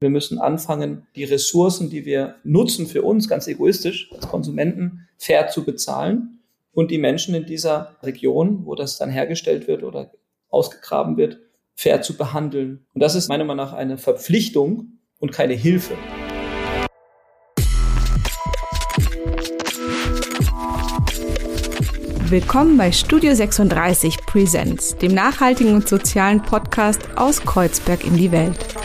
Wir müssen anfangen, die Ressourcen, die wir nutzen für uns ganz egoistisch als Konsumenten, fair zu bezahlen und die Menschen in dieser Region, wo das dann hergestellt wird oder ausgegraben wird, fair zu behandeln. Und das ist meiner Meinung nach eine Verpflichtung und keine Hilfe. Willkommen bei Studio 36 Presents, dem nachhaltigen und sozialen Podcast aus Kreuzberg in die Welt.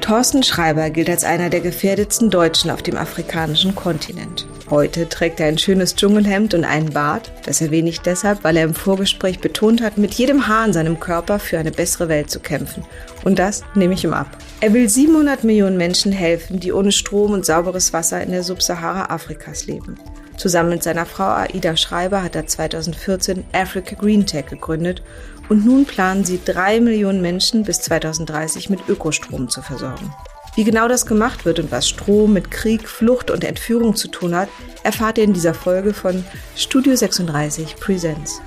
Thorsten Schreiber gilt als einer der gefährdetsten Deutschen auf dem afrikanischen Kontinent. Heute trägt er ein schönes Dschungelhemd und einen Bart. Das erwähne ich deshalb, weil er im Vorgespräch betont hat, mit jedem Haar in seinem Körper für eine bessere Welt zu kämpfen. Und das nehme ich ihm ab. Er will 700 Millionen Menschen helfen, die ohne Strom und sauberes Wasser in der Subsahara Afrikas leben. Zusammen mit seiner Frau Aida Schreiber hat er 2014 Africa Green Tech gegründet und nun planen sie, drei Millionen Menschen bis 2030 mit Ökostrom zu versorgen. Wie genau das gemacht wird und was Strom mit Krieg, Flucht und Entführung zu tun hat, erfahrt ihr in dieser Folge von Studio 36 Presents.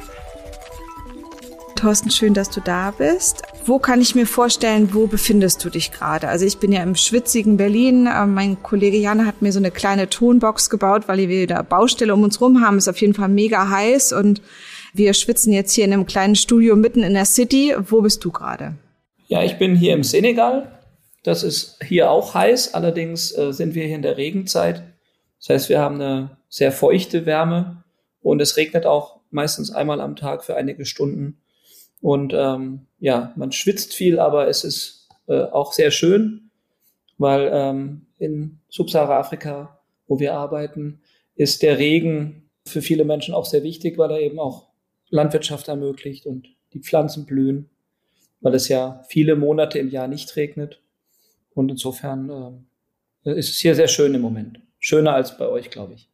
Thorsten, schön, dass du da bist. Wo kann ich mir vorstellen, wo befindest du dich gerade? Also ich bin ja im schwitzigen Berlin. Äh, mein Kollege Jan hat mir so eine kleine Tonbox gebaut, weil wir wieder Baustelle um uns rum haben. Ist auf jeden Fall mega heiß und wir schwitzen jetzt hier in einem kleinen Studio mitten in der City. Wo bist du gerade? Ja, ich bin hier im Senegal. Das ist hier auch heiß. Allerdings äh, sind wir hier in der Regenzeit. Das heißt, wir haben eine sehr feuchte Wärme und es regnet auch meistens einmal am Tag für einige Stunden. Und ähm, ja, man schwitzt viel, aber es ist äh, auch sehr schön, weil ähm, in Subsahara-Afrika, wo wir arbeiten, ist der Regen für viele Menschen auch sehr wichtig, weil er eben auch Landwirtschaft ermöglicht und die Pflanzen blühen, weil es ja viele Monate im Jahr nicht regnet. Und insofern äh, ist es hier sehr schön im Moment. Schöner als bei euch, glaube ich.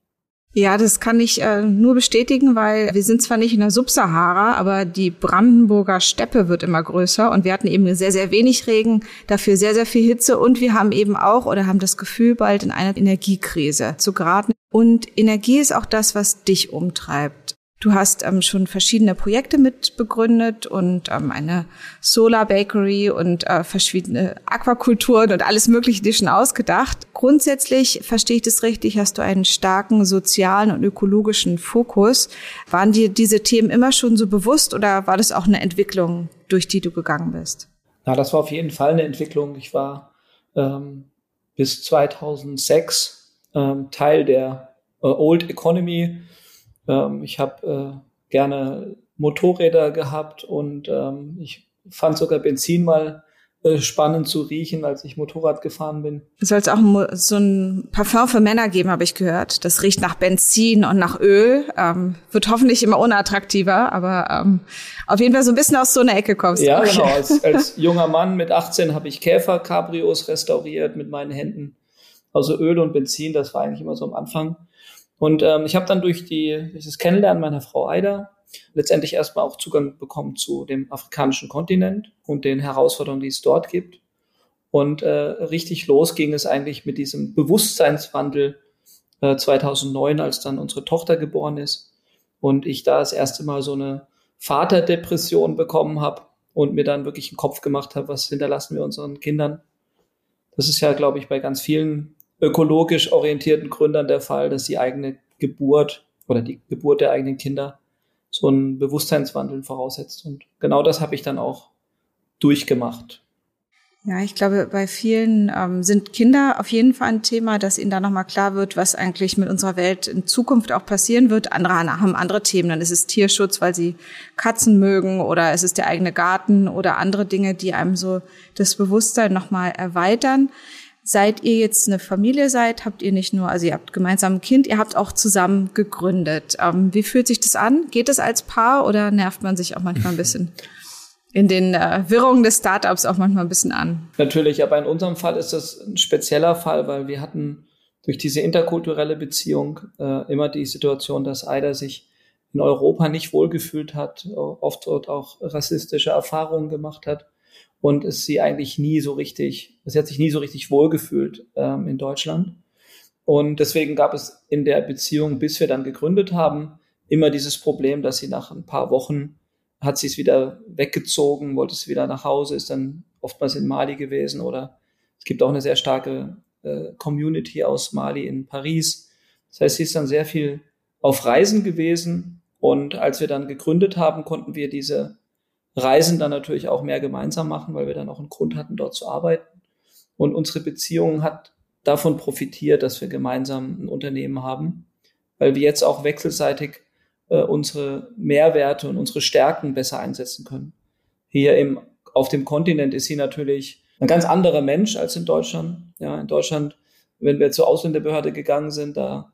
Ja, das kann ich äh, nur bestätigen, weil wir sind zwar nicht in der Subsahara, aber die Brandenburger Steppe wird immer größer und wir hatten eben sehr, sehr wenig Regen, dafür sehr, sehr viel Hitze und wir haben eben auch oder haben das Gefühl, bald in einer Energiekrise zu geraten. Und Energie ist auch das, was dich umtreibt. Du hast ähm, schon verschiedene Projekte mitbegründet und ähm, eine Solar Bakery und äh, verschiedene Aquakulturen und alles Mögliche dir schon ausgedacht. Grundsätzlich, verstehe ich das richtig, hast du einen starken sozialen und ökologischen Fokus. Waren dir diese Themen immer schon so bewusst oder war das auch eine Entwicklung, durch die du gegangen bist? Na, das war auf jeden Fall eine Entwicklung. Ich war ähm, bis 2006 ähm, Teil der äh, Old Economy ähm, ich habe äh, gerne Motorräder gehabt und ähm, ich fand sogar Benzin mal äh, spannend zu riechen, als ich Motorrad gefahren bin. Es soll auch so ein Parfum für Männer geben, habe ich gehört. Das riecht nach Benzin und nach Öl. Ähm, wird hoffentlich immer unattraktiver, aber ähm, auf jeden Fall so ein bisschen aus so einer Ecke kommst. Ja, okay. genau. Als, als junger Mann mit 18 habe ich Käfer-Cabrios restauriert mit meinen Händen. Also Öl und Benzin, das war eigentlich immer so am Anfang. Und ähm, ich habe dann durch, die, durch das Kennenlernen meiner Frau Aida letztendlich erstmal auch Zugang bekommen zu dem afrikanischen Kontinent und den Herausforderungen, die es dort gibt. Und äh, richtig los ging es eigentlich mit diesem Bewusstseinswandel äh, 2009, als dann unsere Tochter geboren ist und ich da das erste Mal so eine Vaterdepression bekommen habe und mir dann wirklich einen Kopf gemacht habe, was hinterlassen wir unseren Kindern. Das ist ja, glaube ich, bei ganz vielen ökologisch orientierten Gründern der Fall, dass die eigene Geburt oder die Geburt der eigenen Kinder so einen Bewusstseinswandel voraussetzt. Und genau das habe ich dann auch durchgemacht. Ja, ich glaube, bei vielen ähm, sind Kinder auf jeden Fall ein Thema, dass ihnen da nochmal klar wird, was eigentlich mit unserer Welt in Zukunft auch passieren wird. Andere haben andere Themen. Dann ist es Tierschutz, weil sie Katzen mögen oder es ist der eigene Garten oder andere Dinge, die einem so das Bewusstsein nochmal erweitern. Seit ihr jetzt eine Familie seid, habt ihr nicht nur, also ihr habt gemeinsam ein Kind, ihr habt auch zusammen gegründet. Ähm, wie fühlt sich das an? Geht es als Paar oder nervt man sich auch manchmal ein bisschen? in den äh, Wirrungen des Startups auch manchmal ein bisschen an. Natürlich, aber in unserem Fall ist das ein spezieller Fall, weil wir hatten durch diese interkulturelle Beziehung äh, immer die Situation, dass Aida sich in Europa nicht wohlgefühlt hat, oft dort auch rassistische Erfahrungen gemacht hat und es sie eigentlich nie so richtig, sie hat sich nie so richtig wohlgefühlt ähm, in Deutschland. Und deswegen gab es in der Beziehung, bis wir dann gegründet haben, immer dieses Problem, dass sie nach ein paar Wochen hat sie es wieder weggezogen, wollte es wieder nach Hause, ist dann oftmals in Mali gewesen oder es gibt auch eine sehr starke äh, Community aus Mali in Paris. Das heißt, sie ist dann sehr viel auf Reisen gewesen und als wir dann gegründet haben, konnten wir diese Reisen dann natürlich auch mehr gemeinsam machen, weil wir dann auch einen Grund hatten, dort zu arbeiten. Und unsere Beziehung hat davon profitiert, dass wir gemeinsam ein Unternehmen haben, weil wir jetzt auch wechselseitig äh, unsere Mehrwerte und unsere Stärken besser einsetzen können. Hier im, auf dem Kontinent ist sie natürlich ein ganz anderer Mensch als in Deutschland. Ja, in Deutschland, wenn wir zur Ausländerbehörde gegangen sind, da,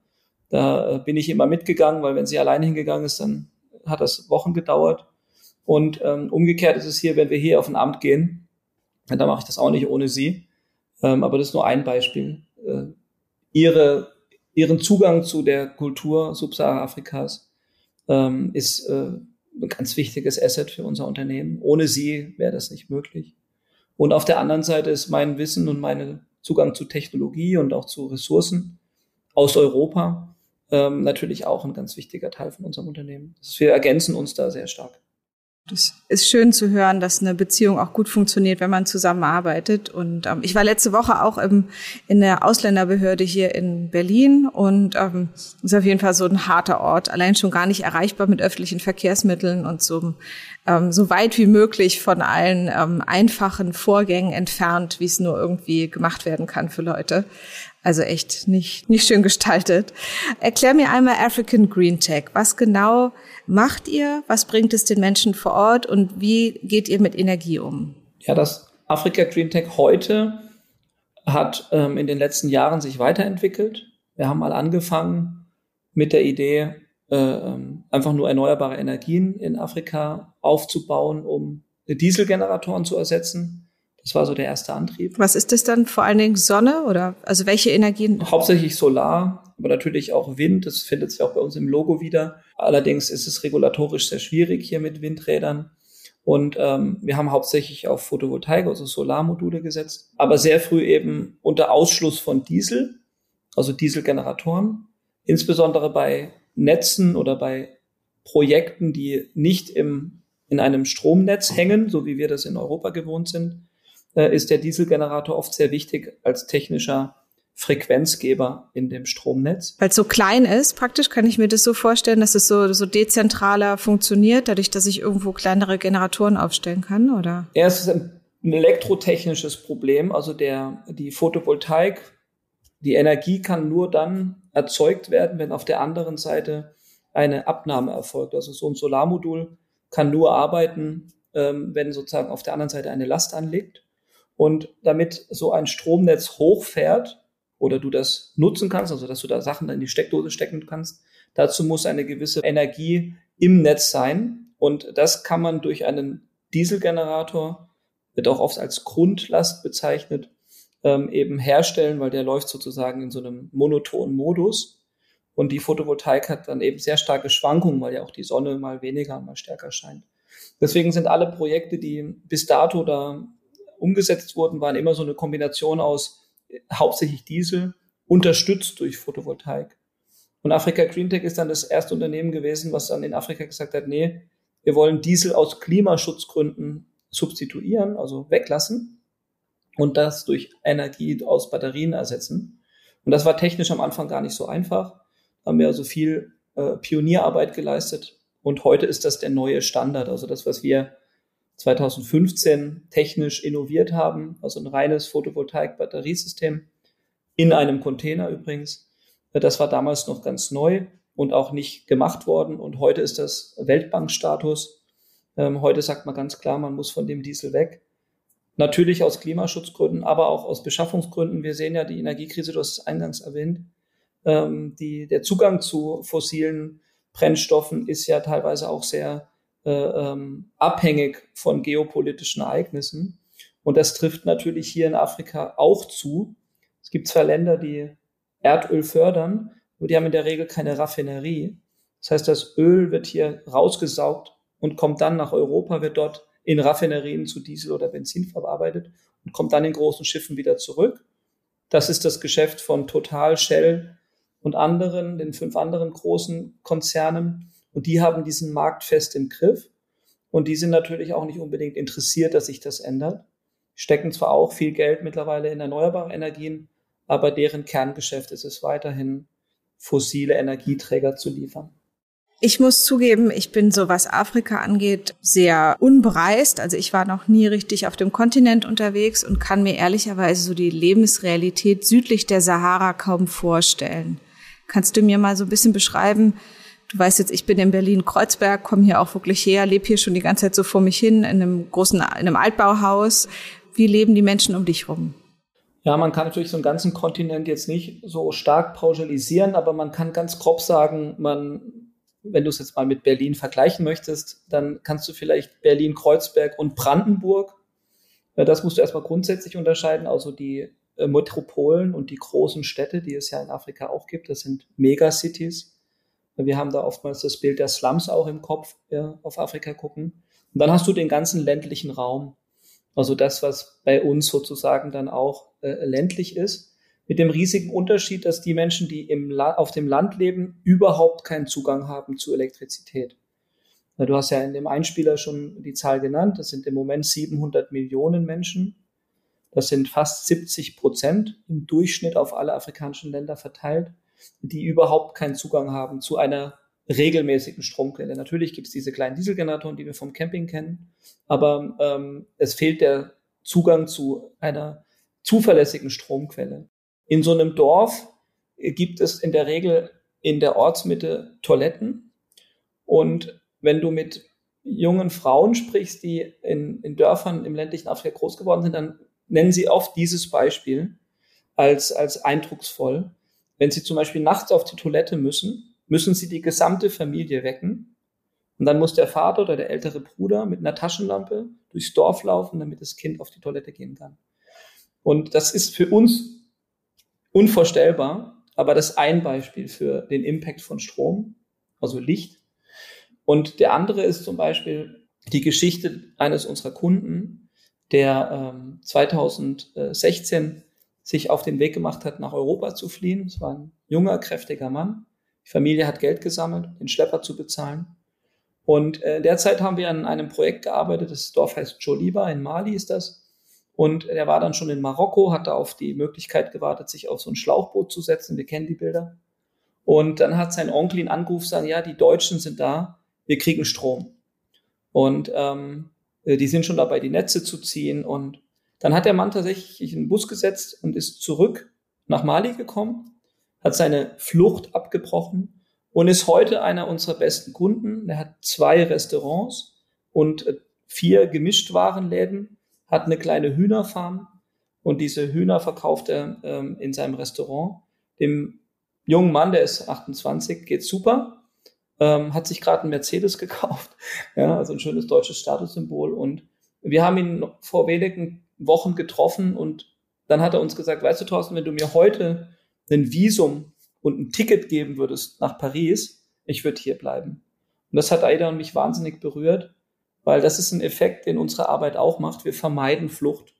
da bin ich immer mitgegangen, weil wenn sie alleine hingegangen ist, dann hat das Wochen gedauert. Und ähm, umgekehrt ist es hier, wenn wir hier auf ein Amt gehen, dann mache ich das auch nicht ohne sie. Ähm, aber das ist nur ein Beispiel. Äh, ihre, ihren Zugang zu der Kultur Subsahara-Afrikas ähm, ist äh, ein ganz wichtiges Asset für unser Unternehmen. Ohne sie wäre das nicht möglich. Und auf der anderen Seite ist mein Wissen und mein Zugang zu Technologie und auch zu Ressourcen aus Europa ähm, natürlich auch ein ganz wichtiger Teil von unserem Unternehmen. Wir ergänzen uns da sehr stark. Das ist schön zu hören, dass eine Beziehung auch gut funktioniert, wenn man zusammenarbeitet. Und ähm, ich war letzte Woche auch im, in der Ausländerbehörde hier in Berlin und ähm, ist auf jeden Fall so ein harter Ort, allein schon gar nicht erreichbar mit öffentlichen Verkehrsmitteln und so, ähm, so weit wie möglich von allen ähm, einfachen Vorgängen entfernt, wie es nur irgendwie gemacht werden kann für Leute. Also echt nicht, nicht schön gestaltet. Erklär mir einmal African Green Tech. Was genau macht ihr? Was bringt es den Menschen vor Ort? Und wie geht ihr mit Energie um? Ja, das Africa Green Tech heute hat ähm, in den letzten Jahren sich weiterentwickelt. Wir haben mal angefangen mit der Idee, äh, ähm, einfach nur erneuerbare Energien in Afrika aufzubauen, um Dieselgeneratoren zu ersetzen. Das war so der erste Antrieb. Was ist das dann? Vor allen Dingen Sonne oder also welche Energien? Hauptsächlich Solar, aber natürlich auch Wind. Das findet sich auch bei uns im Logo wieder. Allerdings ist es regulatorisch sehr schwierig hier mit Windrädern. Und ähm, wir haben hauptsächlich auf Photovoltaik, also Solarmodule gesetzt, aber sehr früh eben unter Ausschluss von Diesel, also Dieselgeneratoren, insbesondere bei Netzen oder bei Projekten, die nicht im, in einem Stromnetz hängen, so wie wir das in Europa gewohnt sind, ist der Dieselgenerator oft sehr wichtig als technischer Frequenzgeber in dem Stromnetz. Weil es so klein ist, praktisch kann ich mir das so vorstellen, dass es so, so dezentraler funktioniert, dadurch, dass ich irgendwo kleinere Generatoren aufstellen kann, oder? Ja, es ist ein, ein elektrotechnisches Problem. Also der, die Photovoltaik, die Energie kann nur dann erzeugt werden, wenn auf der anderen Seite eine Abnahme erfolgt. Also so ein Solarmodul kann nur arbeiten, ähm, wenn sozusagen auf der anderen Seite eine Last anliegt. Und damit so ein Stromnetz hochfährt oder du das nutzen kannst, also dass du da Sachen in die Steckdose stecken kannst, dazu muss eine gewisse Energie im Netz sein. Und das kann man durch einen Dieselgenerator, wird auch oft als Grundlast bezeichnet, ähm, eben herstellen, weil der läuft sozusagen in so einem monotonen Modus. Und die Photovoltaik hat dann eben sehr starke Schwankungen, weil ja auch die Sonne mal weniger, mal stärker scheint. Deswegen sind alle Projekte, die bis dato da umgesetzt wurden, waren immer so eine Kombination aus äh, hauptsächlich Diesel, unterstützt durch Photovoltaik. Und Afrika Green Tech ist dann das erste Unternehmen gewesen, was dann in Afrika gesagt hat, nee, wir wollen Diesel aus Klimaschutzgründen substituieren, also weglassen und das durch Energie aus Batterien ersetzen. Und das war technisch am Anfang gar nicht so einfach. Da haben wir also viel äh, Pionierarbeit geleistet und heute ist das der neue Standard. Also das, was wir 2015 technisch innoviert haben, also ein reines Photovoltaik-Batteriesystem in einem Container übrigens. Das war damals noch ganz neu und auch nicht gemacht worden und heute ist das Weltbankstatus. Ähm, heute sagt man ganz klar, man muss von dem Diesel weg. Natürlich aus Klimaschutzgründen, aber auch aus Beschaffungsgründen. Wir sehen ja die Energiekrise, du hast es eingangs erwähnt. Ähm, die, der Zugang zu fossilen Brennstoffen ist ja teilweise auch sehr äh, ähm, abhängig von geopolitischen Ereignissen. Und das trifft natürlich hier in Afrika auch zu. Es gibt zwar Länder, die Erdöl fördern, aber die haben in der Regel keine Raffinerie. Das heißt, das Öl wird hier rausgesaugt und kommt dann nach Europa, wird dort in Raffinerien zu Diesel oder Benzin verarbeitet und kommt dann in großen Schiffen wieder zurück. Das ist das Geschäft von Total, Shell und anderen, den fünf anderen großen Konzernen. Und die haben diesen Markt fest im Griff. Und die sind natürlich auch nicht unbedingt interessiert, dass sich das ändert. Stecken zwar auch viel Geld mittlerweile in erneuerbare Energien, aber deren Kerngeschäft ist es weiterhin, fossile Energieträger zu liefern. Ich muss zugeben, ich bin so was Afrika angeht sehr unbereist. Also ich war noch nie richtig auf dem Kontinent unterwegs und kann mir ehrlicherweise so die Lebensrealität südlich der Sahara kaum vorstellen. Kannst du mir mal so ein bisschen beschreiben? Du weißt jetzt, ich bin in Berlin-Kreuzberg, komme hier auch wirklich her, lebe hier schon die ganze Zeit so vor mich hin in einem großen, in einem Altbauhaus. Wie leben die Menschen um dich rum? Ja, man kann natürlich so einen ganzen Kontinent jetzt nicht so stark pauschalisieren, aber man kann ganz grob sagen, man wenn du es jetzt mal mit Berlin vergleichen möchtest, dann kannst du vielleicht Berlin, Kreuzberg und Brandenburg. Das musst du erstmal grundsätzlich unterscheiden, also die äh, Metropolen und die großen Städte, die es ja in Afrika auch gibt. Das sind Megacities. Wir haben da oftmals das Bild der Slums auch im Kopf, ja, auf Afrika gucken. Und dann hast du den ganzen ländlichen Raum. Also das, was bei uns sozusagen dann auch äh, ländlich ist mit dem riesigen Unterschied, dass die Menschen, die im auf dem Land leben, überhaupt keinen Zugang haben zu Elektrizität. Du hast ja in dem Einspieler schon die Zahl genannt. Das sind im Moment 700 Millionen Menschen. Das sind fast 70 Prozent im Durchschnitt auf alle afrikanischen Länder verteilt, die überhaupt keinen Zugang haben zu einer regelmäßigen Stromquelle. Natürlich gibt es diese kleinen Dieselgeneratoren, die wir vom Camping kennen, aber ähm, es fehlt der Zugang zu einer zuverlässigen Stromquelle. In so einem Dorf gibt es in der Regel in der Ortsmitte Toiletten. Und wenn du mit jungen Frauen sprichst, die in, in Dörfern im ländlichen Afrika groß geworden sind, dann nennen sie oft dieses Beispiel als, als eindrucksvoll. Wenn sie zum Beispiel nachts auf die Toilette müssen, müssen sie die gesamte Familie wecken. Und dann muss der Vater oder der ältere Bruder mit einer Taschenlampe durchs Dorf laufen, damit das Kind auf die Toilette gehen kann. Und das ist für uns unvorstellbar, aber das ist ein Beispiel für den Impact von Strom, also Licht. Und der andere ist zum Beispiel die Geschichte eines unserer Kunden, der ähm, 2016 sich auf den Weg gemacht hat, nach Europa zu fliehen. Es war ein junger, kräftiger Mann. Die Familie hat Geld gesammelt, den Schlepper zu bezahlen. Und äh, derzeit haben wir an einem Projekt gearbeitet. Das Dorf heißt Joliba, in Mali ist das. Und er war dann schon in Marokko, hatte auf die Möglichkeit gewartet, sich auf so ein Schlauchboot zu setzen. Wir kennen die Bilder. Und dann hat sein Onkel ihn angerufen, sagen, ja, die Deutschen sind da, wir kriegen Strom. Und ähm, die sind schon dabei, die Netze zu ziehen. Und dann hat der Mann tatsächlich in den Bus gesetzt und ist zurück nach Mali gekommen, hat seine Flucht abgebrochen und ist heute einer unserer besten Kunden. Er hat zwei Restaurants und äh, vier Gemischtwarenläden hat eine kleine Hühnerfarm und diese Hühner verkauft er ähm, in seinem Restaurant. Dem jungen Mann, der ist 28, geht super, ähm, hat sich gerade einen Mercedes gekauft, ja, also ein schönes deutsches Statussymbol. Und wir haben ihn vor wenigen Wochen getroffen und dann hat er uns gesagt, weißt du, Thorsten, wenn du mir heute ein Visum und ein Ticket geben würdest nach Paris, ich würde hier bleiben. Und das hat Aida und mich wahnsinnig berührt, weil das ist ein Effekt, den unsere Arbeit auch macht. Wir vermeiden Flucht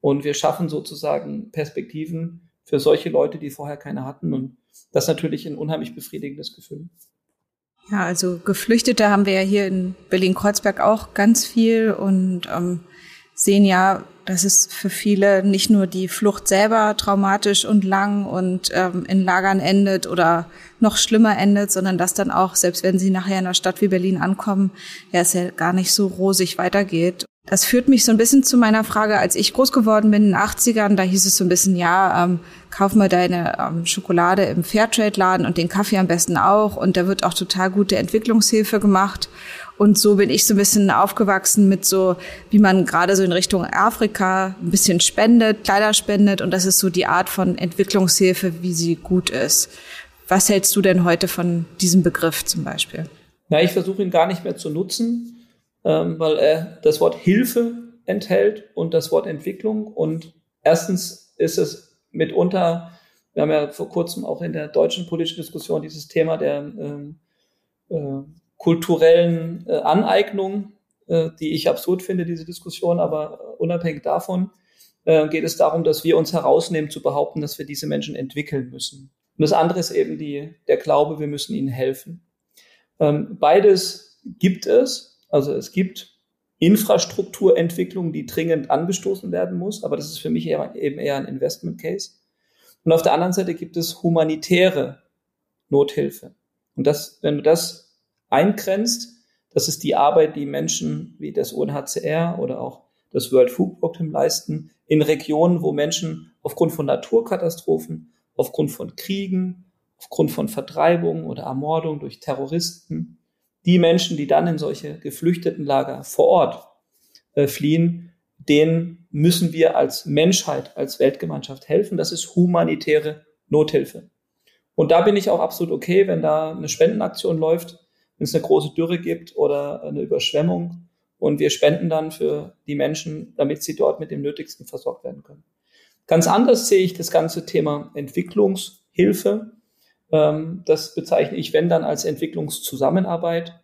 und wir schaffen sozusagen Perspektiven für solche Leute, die vorher keine hatten. Und das ist natürlich ein unheimlich befriedigendes Gefühl. Ja, also Geflüchtete haben wir ja hier in Berlin-Kreuzberg auch ganz viel und ähm, sehen ja, dass es für viele nicht nur die Flucht selber traumatisch und lang und ähm, in Lagern endet oder noch schlimmer endet, sondern dass dann auch, selbst wenn sie nachher in einer Stadt wie Berlin ankommen, ja, es ja gar nicht so rosig weitergeht. Das führt mich so ein bisschen zu meiner Frage, als ich groß geworden bin in den 80ern, da hieß es so ein bisschen, ja, ähm, kauf mal deine ähm, Schokolade im Fairtrade-Laden und den Kaffee am besten auch. Und da wird auch total gute Entwicklungshilfe gemacht. Und so bin ich so ein bisschen aufgewachsen mit so, wie man gerade so in Richtung Afrika ein bisschen spendet, Kleider spendet. Und das ist so die Art von Entwicklungshilfe, wie sie gut ist. Was hältst du denn heute von diesem Begriff zum Beispiel? Ja, ich versuche ihn gar nicht mehr zu nutzen, ähm, weil er das Wort Hilfe enthält und das Wort Entwicklung. Und erstens ist es mitunter, wir haben ja vor kurzem auch in der deutschen politischen Diskussion dieses Thema der ähm, äh, kulturellen äh, Aneignung, äh, die ich absurd finde, diese Diskussion, aber unabhängig davon äh, geht es darum, dass wir uns herausnehmen zu behaupten, dass wir diese Menschen entwickeln müssen. Und das andere ist eben die, der Glaube, wir müssen ihnen helfen. Ähm, beides gibt es. Also es gibt Infrastrukturentwicklung, die dringend angestoßen werden muss, aber das ist für mich eher, eben eher ein Investment Case. Und auf der anderen Seite gibt es humanitäre Nothilfe. Und das, wenn du das eingrenzt, das ist die Arbeit, die Menschen wie das UNHCR oder auch das World Food Program leisten, in Regionen, wo Menschen aufgrund von Naturkatastrophen, aufgrund von Kriegen, aufgrund von Vertreibung oder Ermordung durch Terroristen, die Menschen, die dann in solche Geflüchtetenlager vor Ort äh, fliehen, denen müssen wir als Menschheit, als Weltgemeinschaft helfen. Das ist humanitäre Nothilfe. Und da bin ich auch absolut okay, wenn da eine Spendenaktion läuft, wenn es eine große Dürre gibt oder eine Überschwemmung und wir spenden dann für die Menschen, damit sie dort mit dem Nötigsten versorgt werden können. Ganz anders sehe ich das ganze Thema Entwicklungshilfe. Ähm, das bezeichne ich, wenn dann als Entwicklungszusammenarbeit,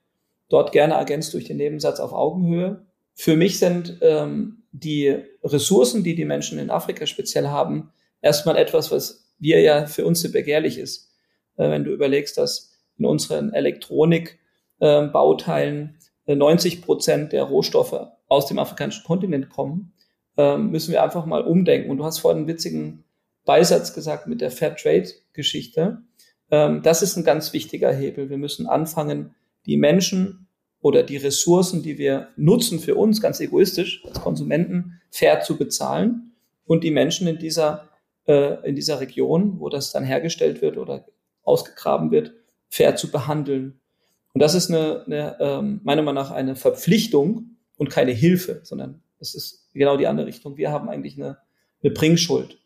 dort gerne ergänzt durch den Nebensatz auf Augenhöhe. Für mich sind ähm, die Ressourcen, die die Menschen in Afrika speziell haben, erstmal etwas, was wir ja für uns so begehrlich ist. Äh, wenn du überlegst, dass in unseren Elektronikbauteilen äh, 90 Prozent der Rohstoffe aus dem afrikanischen Kontinent kommen, äh, müssen wir einfach mal umdenken. Und du hast vorhin einen witzigen Beisatz gesagt mit der Fair Trade Geschichte. Ähm, das ist ein ganz wichtiger Hebel. Wir müssen anfangen, die Menschen oder die Ressourcen, die wir nutzen für uns ganz egoistisch als Konsumenten, fair zu bezahlen und die Menschen in dieser, äh, in dieser Region, wo das dann hergestellt wird oder ausgegraben wird, fair zu behandeln. Und das ist eine, eine ähm, meiner Meinung nach eine Verpflichtung und keine Hilfe, sondern das ist genau die andere Richtung. Wir haben eigentlich eine, eine Bringschuld.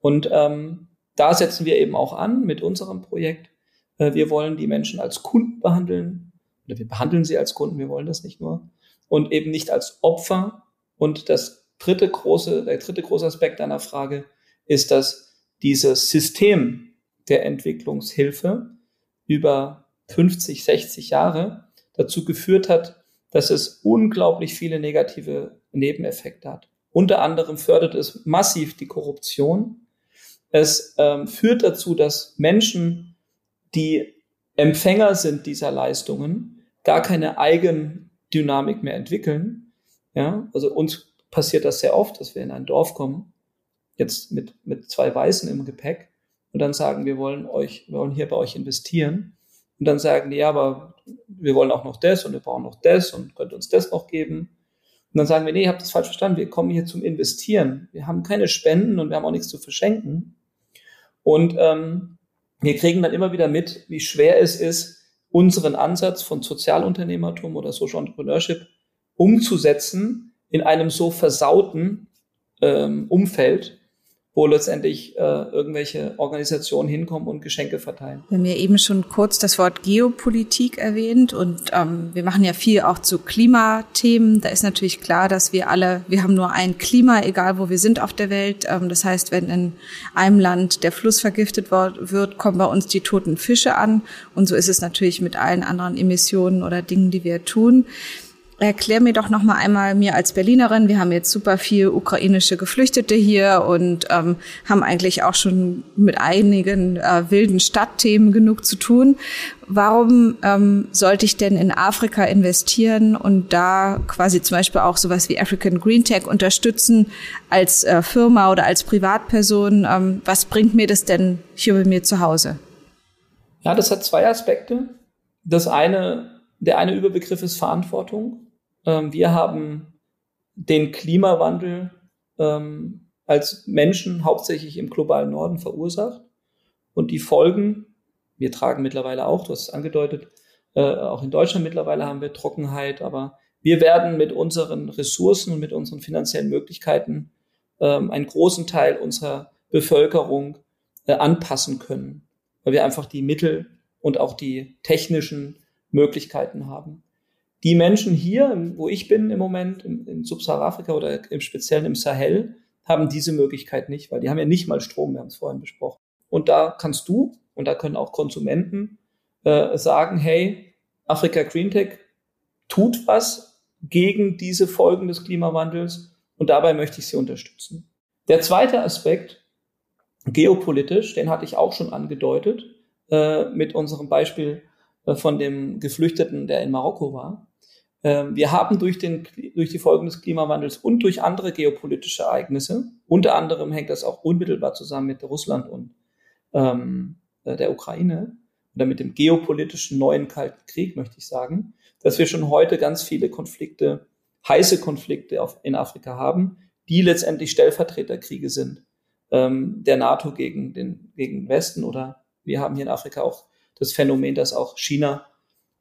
Und ähm, da setzen wir eben auch an mit unserem Projekt. Äh, wir wollen die Menschen als Kunden behandeln, oder wir behandeln sie als Kunden, wir wollen das nicht nur, und eben nicht als Opfer. Und das dritte große, der dritte große Aspekt deiner Frage ist, dass dieses System der Entwicklungshilfe über 50, 60 Jahre dazu geführt hat, dass es unglaublich viele negative Nebeneffekte hat. Unter anderem fördert es massiv die Korruption. Es ähm, führt dazu, dass Menschen, die Empfänger sind dieser Leistungen, gar keine Eigendynamik mehr entwickeln. Ja, also uns passiert das sehr oft, dass wir in ein Dorf kommen, jetzt mit, mit zwei Weißen im Gepäck und dann sagen, wir wollen euch, wir wollen hier bei euch investieren. Und dann sagen die, ja, aber wir wollen auch noch das und wir brauchen noch das und könnt uns das noch geben. Und dann sagen wir, nee, ihr habt das falsch verstanden, wir kommen hier zum Investieren. Wir haben keine Spenden und wir haben auch nichts zu verschenken. Und ähm, wir kriegen dann immer wieder mit, wie schwer es ist, unseren Ansatz von Sozialunternehmertum oder Social Entrepreneurship umzusetzen in einem so versauten ähm, Umfeld, wo letztendlich äh, irgendwelche Organisationen hinkommen und Geschenke verteilen. Wir haben ja eben schon kurz das Wort Geopolitik erwähnt und ähm, wir machen ja viel auch zu Klimathemen. Da ist natürlich klar, dass wir alle, wir haben nur ein Klima, egal wo wir sind auf der Welt. Ähm, das heißt, wenn in einem Land der Fluss vergiftet wird, kommen bei uns die toten Fische an. Und so ist es natürlich mit allen anderen Emissionen oder Dingen, die wir tun. Erklär mir doch noch mal einmal mir als Berlinerin. Wir haben jetzt super viel ukrainische Geflüchtete hier und ähm, haben eigentlich auch schon mit einigen äh, wilden Stadtthemen genug zu tun. Warum ähm, sollte ich denn in Afrika investieren und da quasi zum Beispiel auch sowas wie African Green Tech unterstützen als äh, Firma oder als Privatperson? Ähm, was bringt mir das denn hier bei mir zu Hause? Ja, das hat zwei Aspekte. Das eine, der eine Überbegriff ist Verantwortung. Ähm, wir haben den Klimawandel ähm, als Menschen hauptsächlich im globalen Norden verursacht. Und die Folgen, wir tragen mittlerweile auch, du hast es angedeutet, äh, auch in Deutschland mittlerweile haben wir Trockenheit, aber wir werden mit unseren Ressourcen und mit unseren finanziellen Möglichkeiten ähm, einen großen Teil unserer Bevölkerung äh, anpassen können, weil wir einfach die Mittel und auch die technischen Möglichkeiten haben. Die Menschen hier, wo ich bin im Moment, in, in Subsahara-Afrika oder im Speziellen im Sahel, haben diese Möglichkeit nicht, weil die haben ja nicht mal Strom, wir haben es vorhin besprochen. Und da kannst du und da können auch Konsumenten äh, sagen, hey, Afrika Green Tech tut was gegen diese Folgen des Klimawandels und dabei möchte ich sie unterstützen. Der zweite Aspekt, geopolitisch, den hatte ich auch schon angedeutet, äh, mit unserem Beispiel von dem Geflüchteten, der in Marokko war. Ähm, wir haben durch, den, durch die Folgen des Klimawandels und durch andere geopolitische Ereignisse, unter anderem hängt das auch unmittelbar zusammen mit Russland und ähm, äh, der Ukraine oder mit dem geopolitischen neuen Kalten Krieg, möchte ich sagen, dass wir schon heute ganz viele Konflikte, heiße Konflikte auf, in Afrika haben, die letztendlich Stellvertreterkriege sind ähm, der NATO gegen den gegen Westen oder wir haben hier in Afrika auch das Phänomen, dass auch China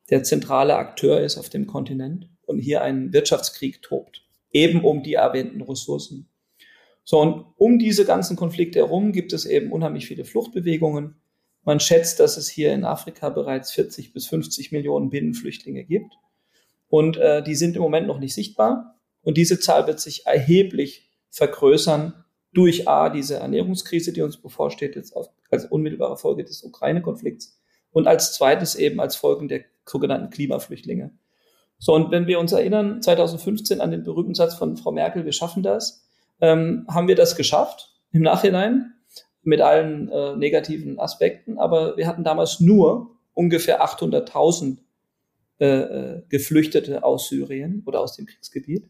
der zentrale Akteur ist auf dem Kontinent und hier ein Wirtschaftskrieg tobt, eben um die erwähnten Ressourcen. So, und um diese ganzen Konflikte herum gibt es eben unheimlich viele Fluchtbewegungen. Man schätzt, dass es hier in Afrika bereits 40 bis 50 Millionen Binnenflüchtlinge gibt. Und äh, die sind im Moment noch nicht sichtbar. Und diese Zahl wird sich erheblich vergrößern durch A, diese Ernährungskrise, die uns bevorsteht, jetzt als unmittelbare Folge des Ukraine-Konflikts. Und als zweites eben als Folgen der sogenannten Klimaflüchtlinge. So, und wenn wir uns erinnern, 2015 an den berühmten Satz von Frau Merkel, wir schaffen das, ähm, haben wir das geschafft im Nachhinein mit allen äh, negativen Aspekten, aber wir hatten damals nur ungefähr 800.000 äh, äh, Geflüchtete aus Syrien oder aus dem Kriegsgebiet.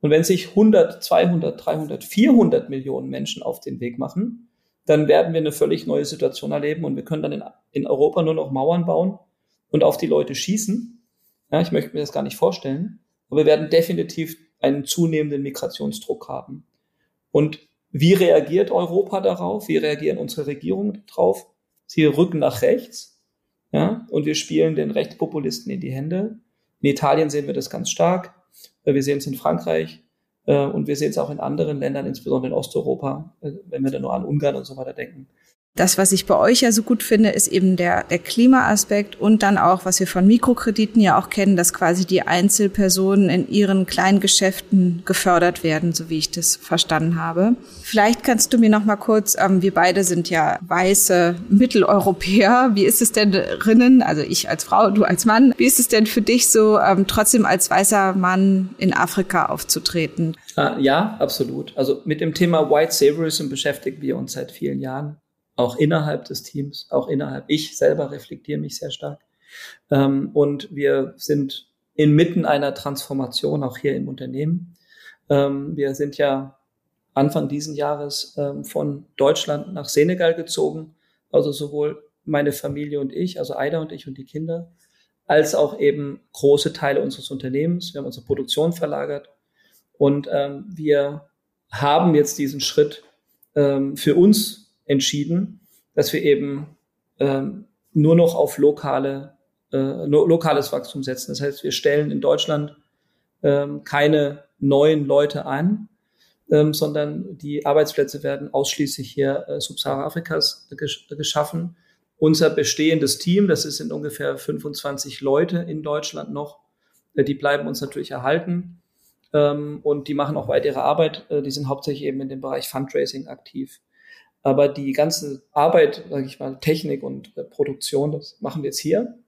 Und wenn sich 100, 200, 300, 400 Millionen Menschen auf den Weg machen, dann werden wir eine völlig neue Situation erleben und wir können dann in, in Europa nur noch Mauern bauen und auf die Leute schießen. Ja, ich möchte mir das gar nicht vorstellen, aber wir werden definitiv einen zunehmenden Migrationsdruck haben. Und wie reagiert Europa darauf? Wie reagieren unsere Regierungen darauf? Sie rücken nach rechts, ja, und wir spielen den Rechtspopulisten in die Hände. In Italien sehen wir das ganz stark. Wir sehen es in Frankreich äh, und wir sehen es auch in anderen Ländern, insbesondere in Osteuropa, äh, wenn wir da nur an Ungarn und so weiter denken das, was ich bei euch ja so gut finde, ist eben der, der Klimaaspekt und dann auch, was wir von Mikrokrediten ja auch kennen, dass quasi die Einzelpersonen in ihren kleinen Geschäften gefördert werden, so wie ich das verstanden habe. Vielleicht kannst du mir noch mal kurz, ähm, wir beide sind ja weiße Mitteleuropäer. Wie ist es denn drinnen, also ich als Frau, du als Mann, wie ist es denn für dich so, ähm, trotzdem als weißer Mann in Afrika aufzutreten? Ah, ja, absolut. Also mit dem Thema White Saviorism beschäftigen wir uns seit vielen Jahren auch innerhalb des Teams, auch innerhalb. Ich selber reflektiere mich sehr stark. Ähm, und wir sind inmitten einer Transformation auch hier im Unternehmen. Ähm, wir sind ja Anfang diesen Jahres ähm, von Deutschland nach Senegal gezogen. Also sowohl meine Familie und ich, also Aida und ich und die Kinder, als auch eben große Teile unseres Unternehmens. Wir haben unsere Produktion verlagert und ähm, wir haben jetzt diesen Schritt ähm, für uns entschieden, dass wir eben ähm, nur noch auf lokale, äh, lokales Wachstum setzen. Das heißt, wir stellen in Deutschland ähm, keine neuen Leute ein, ähm, sondern die Arbeitsplätze werden ausschließlich hier äh, Subsahara-Afrikas gesch geschaffen. Unser bestehendes Team, das sind ungefähr 25 Leute in Deutschland noch, äh, die bleiben uns natürlich erhalten ähm, und die machen auch weitere Arbeit. Äh, die sind hauptsächlich eben in dem Bereich Fundraising aktiv. Aber die ganze Arbeit, sage ich mal, Technik und äh, Produktion, das machen wir jetzt hier.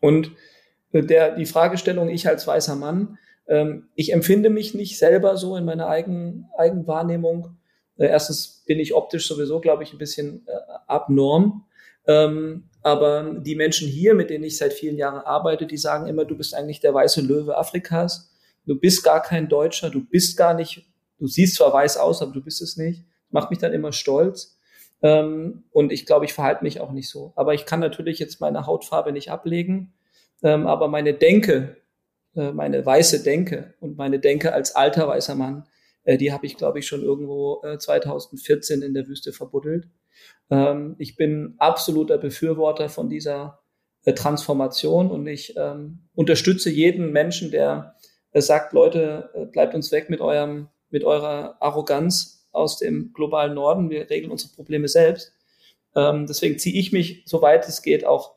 Und äh, der, die Fragestellung, ich als weißer Mann, ähm, ich empfinde mich nicht selber so in meiner eigenen Eigenwahrnehmung. Äh, erstens bin ich optisch sowieso, glaube ich, ein bisschen äh, abnorm. Ähm, aber die Menschen hier, mit denen ich seit vielen Jahren arbeite, die sagen immer, du bist eigentlich der weiße Löwe Afrikas. Du bist gar kein Deutscher, du bist gar nicht, du siehst zwar weiß aus, aber du bist es nicht macht mich dann immer stolz. Ähm, und ich glaube, ich verhalte mich auch nicht so. Aber ich kann natürlich jetzt meine Hautfarbe nicht ablegen. Ähm, aber meine Denke, äh, meine weiße Denke und meine Denke als alter weißer Mann, äh, die habe ich, glaube ich, schon irgendwo äh, 2014 in der Wüste verbuddelt. Ähm, ich bin absoluter Befürworter von dieser äh, Transformation und ich ähm, unterstütze jeden Menschen, der äh, sagt, Leute, äh, bleibt uns weg mit eurem, mit eurer Arroganz aus dem globalen Norden. Wir regeln unsere Probleme selbst. Ähm, deswegen ziehe ich mich, soweit es geht, auch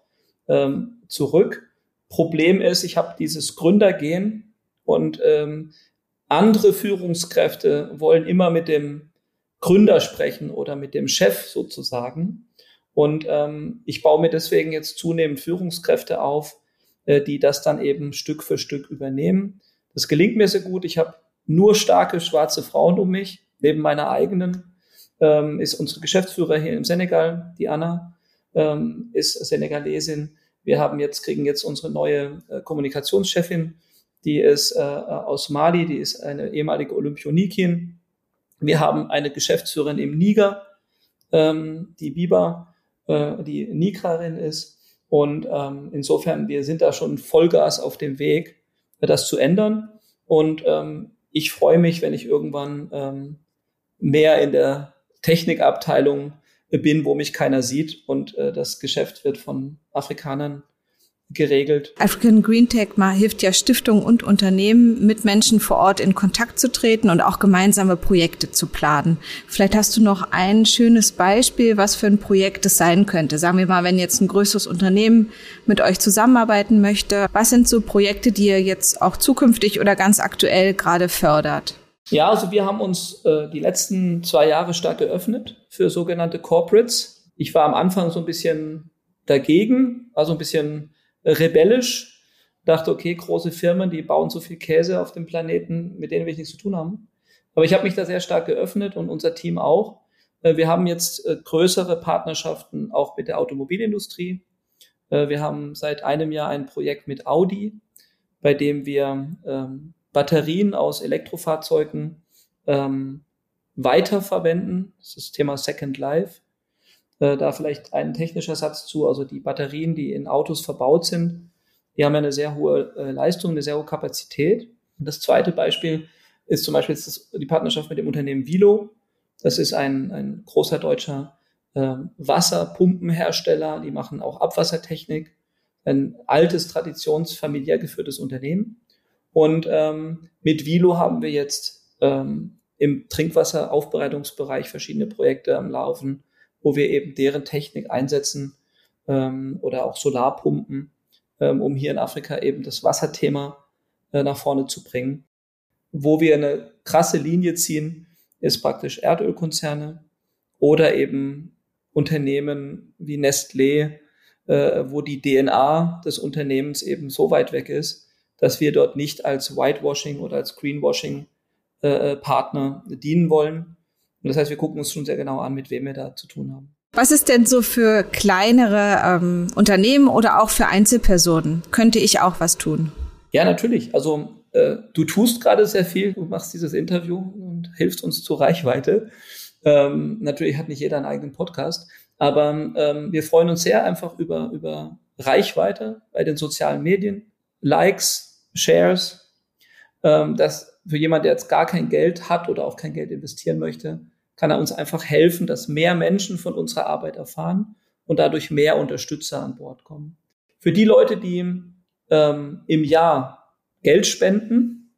ähm, zurück. Problem ist, ich habe dieses Gründergehen und ähm, andere Führungskräfte wollen immer mit dem Gründer sprechen oder mit dem Chef sozusagen. Und ähm, ich baue mir deswegen jetzt zunehmend Führungskräfte auf, äh, die das dann eben Stück für Stück übernehmen. Das gelingt mir sehr gut. Ich habe nur starke schwarze Frauen um mich neben meiner eigenen ähm, ist unsere Geschäftsführer hier im Senegal, die Anna, ähm, ist Senegalesin. Wir haben jetzt, kriegen jetzt unsere neue äh, Kommunikationschefin, die ist äh, aus Mali, die ist eine ehemalige Olympionikin. Wir haben eine Geschäftsführerin im Niger, ähm, die Biba, äh, die Nigrarin ist. Und ähm, insofern, wir sind da schon Vollgas auf dem Weg, das zu ändern. Und ähm, ich freue mich, wenn ich irgendwann ähm, mehr in der Technikabteilung bin, wo mich keiner sieht und äh, das Geschäft wird von Afrikanern geregelt. African Green Tech mal hilft ja Stiftungen und Unternehmen, mit Menschen vor Ort in Kontakt zu treten und auch gemeinsame Projekte zu planen. Vielleicht hast du noch ein schönes Beispiel, was für ein Projekt es sein könnte. Sagen wir mal, wenn jetzt ein größeres Unternehmen mit euch zusammenarbeiten möchte, was sind so Projekte, die ihr jetzt auch zukünftig oder ganz aktuell gerade fördert? Ja, also wir haben uns äh, die letzten zwei Jahre stark geöffnet für sogenannte Corporates. Ich war am Anfang so ein bisschen dagegen, also ein bisschen rebellisch, dachte, okay, große Firmen, die bauen so viel Käse auf dem Planeten, mit denen ich nichts zu tun haben. Aber ich habe mich da sehr stark geöffnet und unser Team auch. Äh, wir haben jetzt äh, größere Partnerschaften auch mit der Automobilindustrie. Äh, wir haben seit einem Jahr ein Projekt mit Audi, bei dem wir ähm, Batterien aus Elektrofahrzeugen ähm, weiterverwenden. Das ist das Thema Second Life. Äh, da vielleicht ein technischer Satz zu. Also die Batterien, die in Autos verbaut sind, die haben ja eine sehr hohe äh, Leistung, eine sehr hohe Kapazität. Und das zweite Beispiel ist zum Beispiel das, die Partnerschaft mit dem Unternehmen Vilo. Das ist ein, ein großer deutscher äh, Wasserpumpenhersteller. Die machen auch Abwassertechnik. Ein altes, traditionsfamiliär geführtes Unternehmen. Und ähm, mit Vilo haben wir jetzt ähm, im Trinkwasseraufbereitungsbereich verschiedene Projekte am Laufen wo wir eben deren Technik einsetzen ähm, oder auch Solarpumpen, ähm, um hier in Afrika eben das Wasserthema äh, nach vorne zu bringen. Wo wir eine krasse Linie ziehen, ist praktisch Erdölkonzerne oder eben Unternehmen wie Nestlé, äh, wo die DNA des Unternehmens eben so weit weg ist, dass wir dort nicht als Whitewashing oder als Greenwashing äh, äh Partner dienen wollen, und das heißt, wir gucken uns schon sehr genau an, mit wem wir da zu tun haben. Was ist denn so für kleinere ähm, Unternehmen oder auch für Einzelpersonen? Könnte ich auch was tun? Ja, natürlich. Also äh, du tust gerade sehr viel. Du machst dieses Interview und hilfst uns zur Reichweite. Ähm, natürlich hat nicht jeder einen eigenen Podcast, aber ähm, wir freuen uns sehr einfach über, über Reichweite bei den sozialen Medien, Likes, Shares, ähm, dass für jemand, der jetzt gar kein Geld hat oder auch kein Geld investieren möchte, kann er uns einfach helfen, dass mehr Menschen von unserer Arbeit erfahren und dadurch mehr Unterstützer an Bord kommen. Für die Leute, die ähm, im Jahr Geld spenden,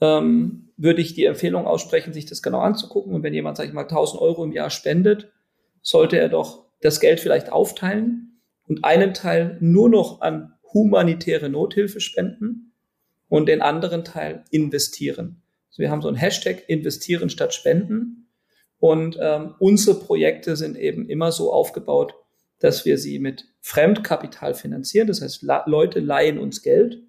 ähm, würde ich die Empfehlung aussprechen, sich das genau anzugucken. Und wenn jemand, sage ich mal, 1000 Euro im Jahr spendet, sollte er doch das Geld vielleicht aufteilen und einen Teil nur noch an humanitäre Nothilfe spenden und den anderen Teil investieren. Also wir haben so ein Hashtag investieren statt spenden. Und ähm, unsere Projekte sind eben immer so aufgebaut, dass wir sie mit Fremdkapital finanzieren. Das heißt, Leute leihen uns Geld.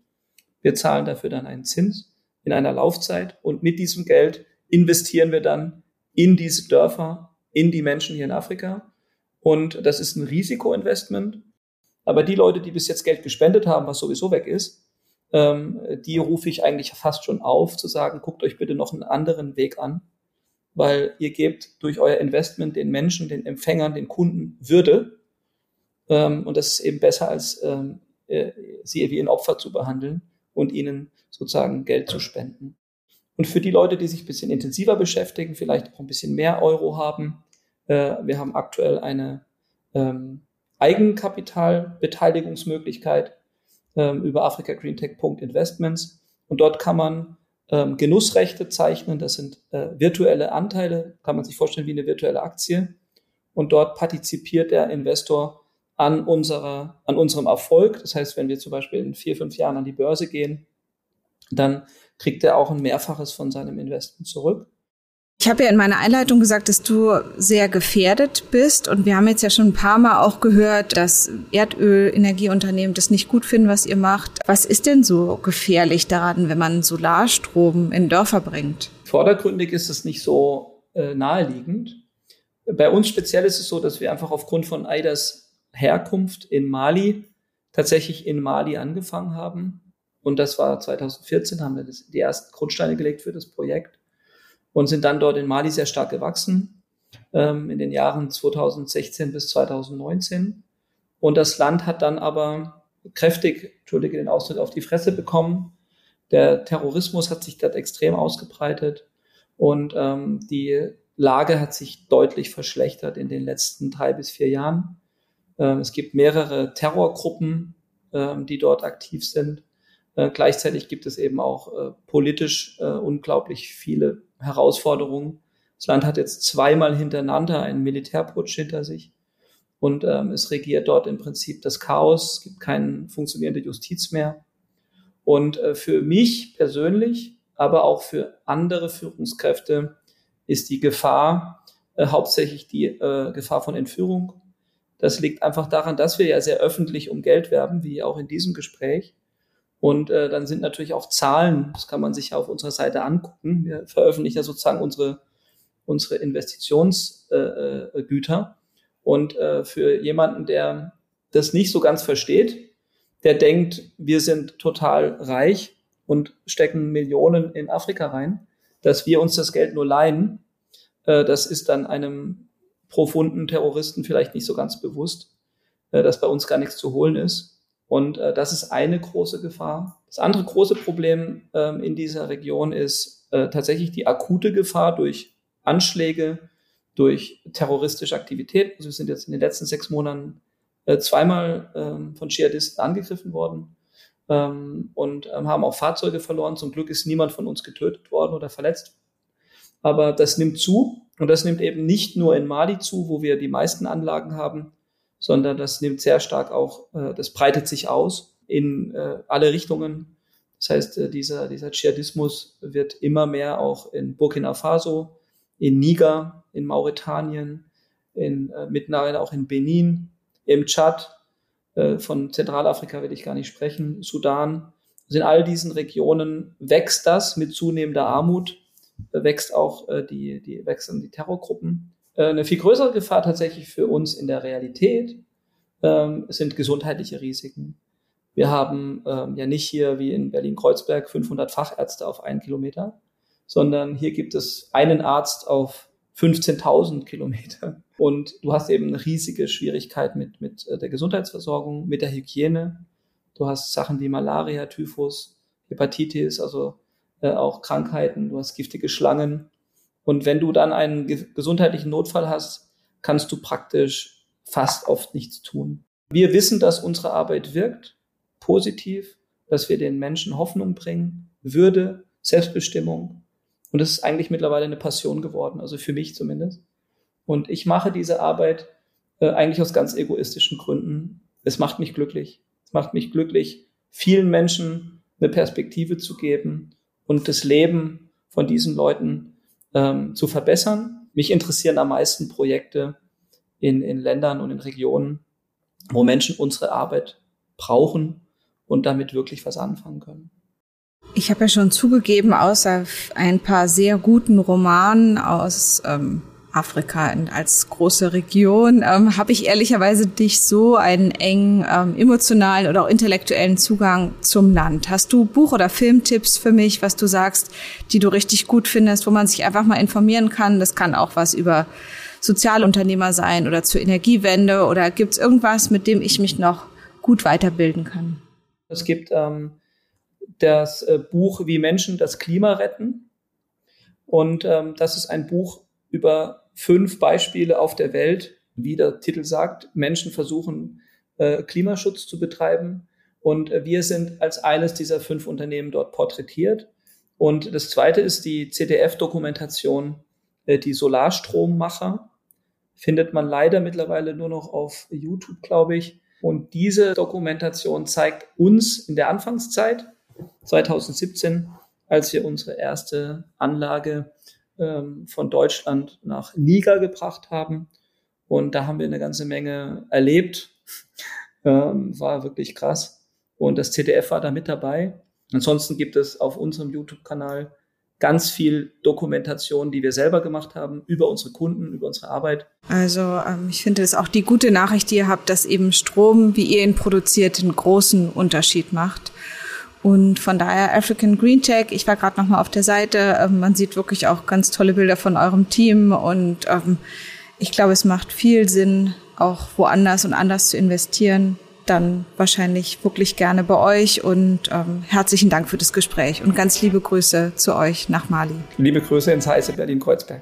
Wir zahlen dafür dann einen Zins in einer Laufzeit. Und mit diesem Geld investieren wir dann in diese Dörfer, in die Menschen hier in Afrika. Und das ist ein Risikoinvestment. Aber die Leute, die bis jetzt Geld gespendet haben, was sowieso weg ist, ähm, die rufe ich eigentlich fast schon auf, zu sagen, guckt euch bitte noch einen anderen Weg an weil ihr gebt durch euer Investment den Menschen, den Empfängern, den Kunden Würde. Ähm, und das ist eben besser, als ähm, äh, sie wie ein Opfer zu behandeln und ihnen sozusagen Geld zu spenden. Und für die Leute, die sich ein bisschen intensiver beschäftigen, vielleicht auch ein bisschen mehr Euro haben, äh, wir haben aktuell eine ähm, Eigenkapitalbeteiligungsmöglichkeit ähm, über africagreentech.investments. Und dort kann man ähm, Genussrechte zeichnen. Das sind äh, virtuelle Anteile, kann man sich vorstellen wie eine virtuelle Aktie. Und dort partizipiert der Investor an unserer, an unserem Erfolg. Das heißt, wenn wir zum Beispiel in vier, fünf Jahren an die Börse gehen, dann kriegt er auch ein Mehrfaches von seinem Investment zurück. Ich habe ja in meiner Einleitung gesagt, dass du sehr gefährdet bist. Und wir haben jetzt ja schon ein paar Mal auch gehört, dass Erdölenergieunternehmen das nicht gut finden, was ihr macht. Was ist denn so gefährlich daran, wenn man Solarstrom in Dörfer bringt? Vordergründig ist es nicht so äh, naheliegend. Bei uns speziell ist es so, dass wir einfach aufgrund von AIDAs Herkunft in Mali tatsächlich in Mali angefangen haben Und das war 2014, haben wir das, die ersten Grundsteine gelegt für das Projekt und sind dann dort in Mali sehr stark gewachsen, ähm, in den Jahren 2016 bis 2019. Und das Land hat dann aber kräftig, entschuldige den Ausdruck, auf die Fresse bekommen. Der Terrorismus hat sich dort extrem ausgebreitet und ähm, die Lage hat sich deutlich verschlechtert in den letzten drei bis vier Jahren. Ähm, es gibt mehrere Terrorgruppen, ähm, die dort aktiv sind. Äh, gleichzeitig gibt es eben auch äh, politisch äh, unglaublich viele Herausforderungen. Das Land hat jetzt zweimal hintereinander einen Militärputsch hinter sich und ähm, es regiert dort im Prinzip das Chaos. Es gibt keine funktionierende Justiz mehr. Und äh, für mich persönlich, aber auch für andere Führungskräfte ist die Gefahr äh, hauptsächlich die äh, Gefahr von Entführung. Das liegt einfach daran, dass wir ja sehr öffentlich um Geld werben, wie auch in diesem Gespräch. Und äh, dann sind natürlich auch Zahlen, das kann man sich ja auf unserer Seite angucken. Wir veröffentlichen ja sozusagen unsere, unsere Investitionsgüter. Äh, Güter. Und äh, für jemanden, der das nicht so ganz versteht, der denkt, wir sind total reich und stecken Millionen in Afrika rein, dass wir uns das Geld nur leihen, äh, das ist dann einem profunden Terroristen vielleicht nicht so ganz bewusst, äh, dass bei uns gar nichts zu holen ist. Und äh, das ist eine große Gefahr. Das andere große Problem ähm, in dieser Region ist äh, tatsächlich die akute Gefahr durch Anschläge, durch terroristische Aktivität. Also wir sind jetzt in den letzten sechs Monaten äh, zweimal ähm, von Dschihadisten angegriffen worden ähm, und ähm, haben auch Fahrzeuge verloren. Zum Glück ist niemand von uns getötet worden oder verletzt. Aber das nimmt zu und das nimmt eben nicht nur in Mali zu, wo wir die meisten Anlagen haben, sondern das nimmt sehr stark auch, äh, das breitet sich aus in äh, alle Richtungen. Das heißt, äh, dieser, dieser Dschihadismus wird immer mehr auch in Burkina Faso, in Niger, in Mauretanien, in, äh, mittlerweile auch in Benin, im Tschad, äh, von Zentralafrika will ich gar nicht sprechen, Sudan. Also in all diesen Regionen wächst das mit zunehmender Armut, wächst auch äh, die, die, wechseln die Terrorgruppen. Äh, eine viel größere Gefahr tatsächlich für uns in der Realität ähm, sind gesundheitliche Risiken. Wir haben ähm, ja nicht hier wie in Berlin-Kreuzberg 500 Fachärzte auf einen Kilometer, sondern hier gibt es einen Arzt auf 15.000 Kilometer. Und du hast eben eine riesige Schwierigkeit mit, mit äh, der Gesundheitsversorgung, mit der Hygiene. Du hast Sachen wie Malaria, Typhus, Hepatitis, also äh, auch Krankheiten. Du hast giftige Schlangen. Und wenn du dann einen ge gesundheitlichen Notfall hast, kannst du praktisch fast oft nichts tun. Wir wissen, dass unsere Arbeit wirkt, positiv, dass wir den Menschen Hoffnung bringen, Würde, Selbstbestimmung, und das ist eigentlich mittlerweile eine Passion geworden, also für mich zumindest. Und ich mache diese Arbeit äh, eigentlich aus ganz egoistischen Gründen. Es macht mich glücklich. Es macht mich glücklich, vielen Menschen eine Perspektive zu geben und das Leben von diesen Leuten ähm, zu verbessern. Mich interessieren am meisten Projekte in, in Ländern und in Regionen, wo Menschen unsere Arbeit brauchen und damit wirklich was anfangen können. Ich habe ja schon zugegeben, außer ein paar sehr guten Romanen aus ähm, Afrika als große Region, ähm, habe ich ehrlicherweise dich so einen engen ähm, emotionalen oder auch intellektuellen Zugang zum Land. Hast du Buch- oder Filmtipps für mich, was du sagst, die du richtig gut findest, wo man sich einfach mal informieren kann? Das kann auch was über Sozialunternehmer sein oder zur Energiewende oder gibt es irgendwas, mit dem ich mich noch gut weiterbilden kann? Es gibt ähm, das äh, Buch Wie Menschen das Klima retten. Und ähm, das ist ein Buch über fünf Beispiele auf der Welt, wie der Titel sagt, Menschen versuchen, äh, Klimaschutz zu betreiben. Und äh, wir sind als eines dieser fünf Unternehmen dort porträtiert. Und das zweite ist die CDF-Dokumentation, äh, die Solarstrommacher. Findet man leider mittlerweile nur noch auf YouTube, glaube ich. Und diese Dokumentation zeigt uns in der Anfangszeit, 2017, als wir unsere erste Anlage ähm, von Deutschland nach Niger gebracht haben. Und da haben wir eine ganze Menge erlebt. Ähm, war wirklich krass. Und das ZDF war da mit dabei. Ansonsten gibt es auf unserem YouTube-Kanal ganz viel Dokumentation, die wir selber gemacht haben, über unsere Kunden, über unsere Arbeit. Also ähm, ich finde es auch die gute Nachricht, die ihr habt, dass eben Strom, wie ihr ihn produziert, einen großen Unterschied macht. Und von daher African Green Tech, ich war gerade noch mal auf der Seite, ähm, man sieht wirklich auch ganz tolle Bilder von eurem Team und ähm, ich glaube, es macht viel Sinn, auch woanders und anders zu investieren. Dann wahrscheinlich wirklich gerne bei euch und ähm, herzlichen Dank für das Gespräch und ganz liebe Grüße zu euch nach Mali. Liebe Grüße ins heiße Berlin-Kreuzberg.